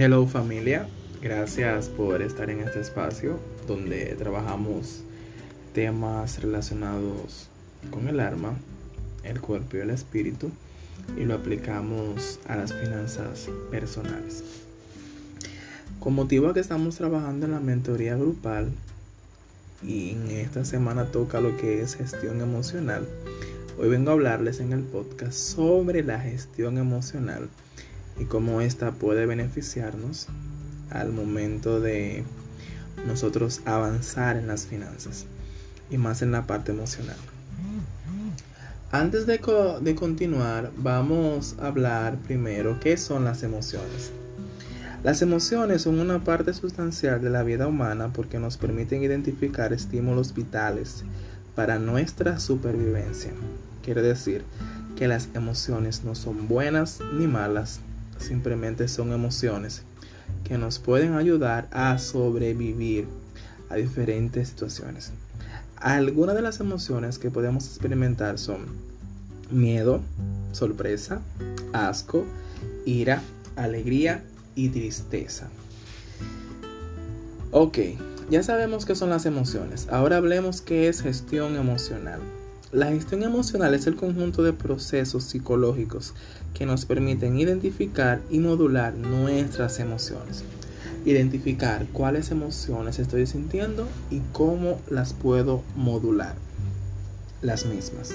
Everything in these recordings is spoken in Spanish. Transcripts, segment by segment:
Hello familia, gracias por estar en este espacio donde trabajamos temas relacionados con el alma, el cuerpo y el espíritu y lo aplicamos a las finanzas personales. Con motivo a que estamos trabajando en la mentoría grupal y en esta semana toca lo que es gestión emocional, hoy vengo a hablarles en el podcast sobre la gestión emocional y cómo esta puede beneficiarnos al momento de nosotros avanzar en las finanzas y más en la parte emocional. Antes de, de, continuar, vamos a hablar primero qué son las emociones. Las emociones son una parte sustancial de la vida humana porque nos permiten identificar estímulos vitales para nuestra supervivencia. Quiere decir que las emociones no son buenas ni malas, simplemente son emociones que nos pueden ayudar a sobrevivir a diferentes situaciones. Algunas de las emociones que podemos experimentar son miedo, sorpresa, asco, ira, alegría y tristeza. Ok, ya sabemos qué son las emociones. Ahora hablemos qué es gestión emocional. La gestión emocional es el conjunto de procesos psicológicos que nos permiten identificar y modular nuestras emociones. Identificar cuáles emociones estoy sintiendo y cómo las puedo modular. Las mismas.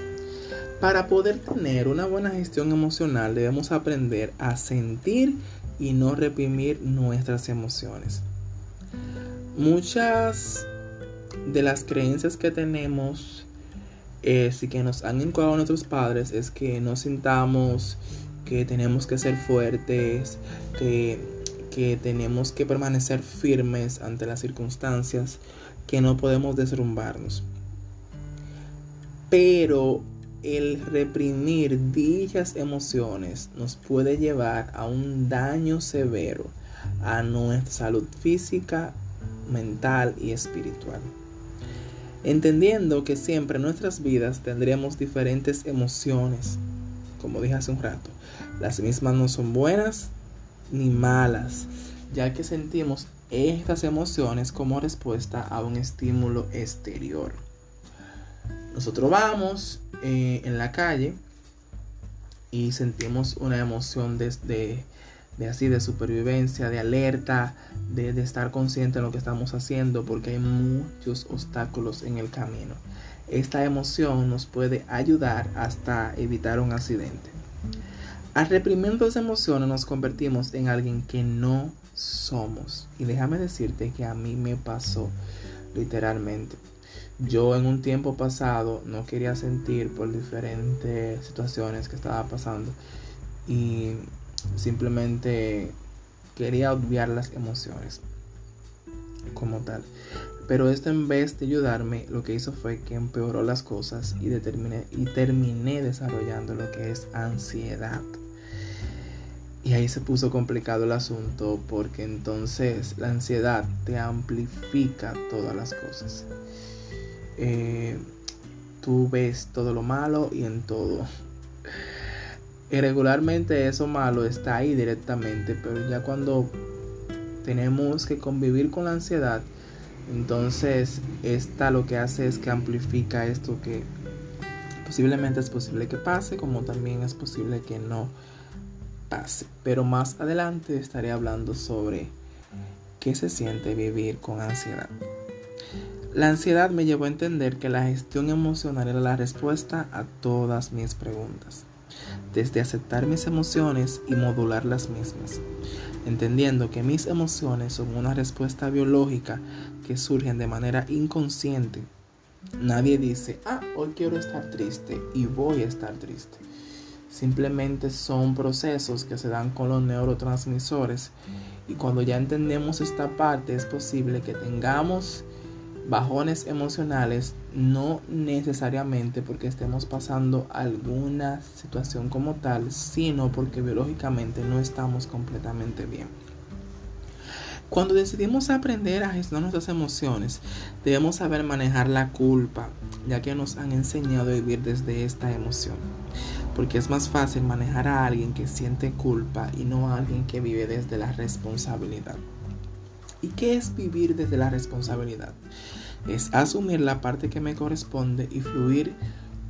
Para poder tener una buena gestión emocional debemos aprender a sentir y no reprimir nuestras emociones. Muchas de las creencias que tenemos y que nos han inculcado nuestros padres es que no sintamos que tenemos que ser fuertes, que, que tenemos que permanecer firmes ante las circunstancias, que no podemos derrumbarnos. Pero el reprimir dichas emociones nos puede llevar a un daño severo a nuestra salud física, mental y espiritual entendiendo que siempre en nuestras vidas tendremos diferentes emociones. Como dije hace un rato, las mismas no son buenas ni malas, ya que sentimos estas emociones como respuesta a un estímulo exterior. Nosotros vamos eh, en la calle y sentimos una emoción desde de así, de supervivencia, de alerta, de, estar consciente de lo que estamos haciendo, porque hay muchos obstáculos en el camino. Esta emoción nos puede ayudar hasta evitar un accidente. Al reprimir las emociones nos convertimos en alguien que no somos. Y déjame decirte que a mí me pasó literalmente. Yo en un tiempo pasado no quería sentir por diferentes situaciones que estaba pasando. Y simplemente quería obviar las emociones como tal. Pero esto en vez de ayudarme, lo que hizo fue que empeoró las cosas y, determiné, y terminé desarrollando lo que es ansiedad. Y ahí se puso complicado el asunto porque entonces la ansiedad te amplifica todas las cosas. Eh, tú ves todo lo malo y en todo y regularmente eso malo está ahí directamente, pero ya cuando tenemos que convivir con la ansiedad, entonces esta lo que hace es que amplifica esto que posiblemente es posible que pase, como también es posible que no pase. Pero más adelante estaré hablando sobre qué se siente vivir con ansiedad. La ansiedad me llevó a entender que la gestión emocional era la respuesta a todas mis preguntas desde aceptar mis emociones y modular las mismas, entendiendo que mis emociones son una respuesta biológica que surgen de manera inconsciente. Nadie dice, ah, hoy quiero estar triste y voy a estar triste. Simplemente son procesos que se dan con los neurotransmisores y cuando ya entendemos esta parte es posible que tengamos bajones emocionales no necesariamente porque estemos pasando alguna situación como tal, sino porque biológicamente no estamos completamente bien. Cuando decidimos aprender a gestionar nuestras emociones, debemos saber manejar la culpa, ya que nos han enseñado a vivir desde esta emoción. porque es más fácil manejar a alguien que siente culpa y no a alguien que vive desde la responsabilidad. ¿Y qué es vivir desde la responsabilidad? Es asumir la parte que me corresponde y fluir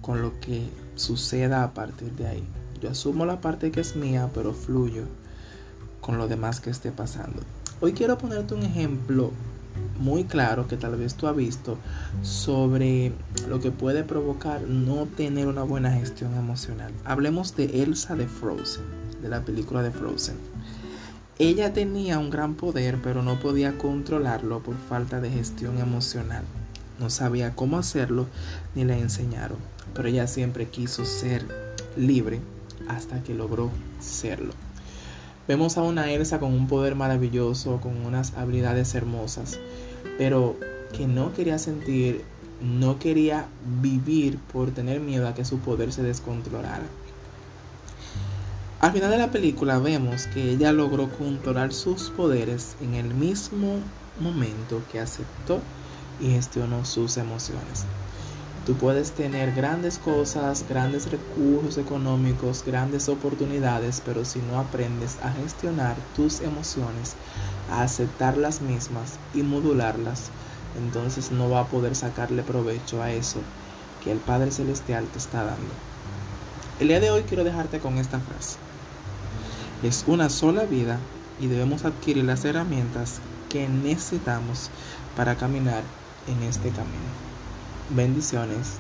con lo que suceda a partir de ahí. Yo asumo la parte que es mía, pero fluyo con lo demás que esté pasando. Hoy quiero ponerte un ejemplo muy claro que tal vez tú has visto sobre lo que puede provocar no tener una buena gestión emocional. Hablemos de Elsa de Frozen, de la película de Frozen. Ella tenía un gran poder, pero no podía controlarlo por falta de gestión emocional. No sabía cómo hacerlo ni le enseñaron, pero ella siempre quiso ser libre hasta que logró serlo. Vemos a una Elsa con un poder maravilloso, con unas habilidades hermosas, pero que no quería sentir, no quería vivir por tener miedo a que su poder se descontrolara. Al final de la película vemos que ella logró controlar sus poderes en el mismo momento que aceptó y gestionó sus emociones. Tú puedes tener grandes cosas, grandes recursos económicos, grandes oportunidades, pero si no aprendes a gestionar tus emociones, a aceptar las mismas y modularlas, entonces no va a poder sacarle provecho a eso que el Padre Celestial te está dando. El día de hoy quiero dejarte con esta frase. Es una sola vida y debemos adquirir las herramientas que necesitamos para caminar en este camino. Bendiciones.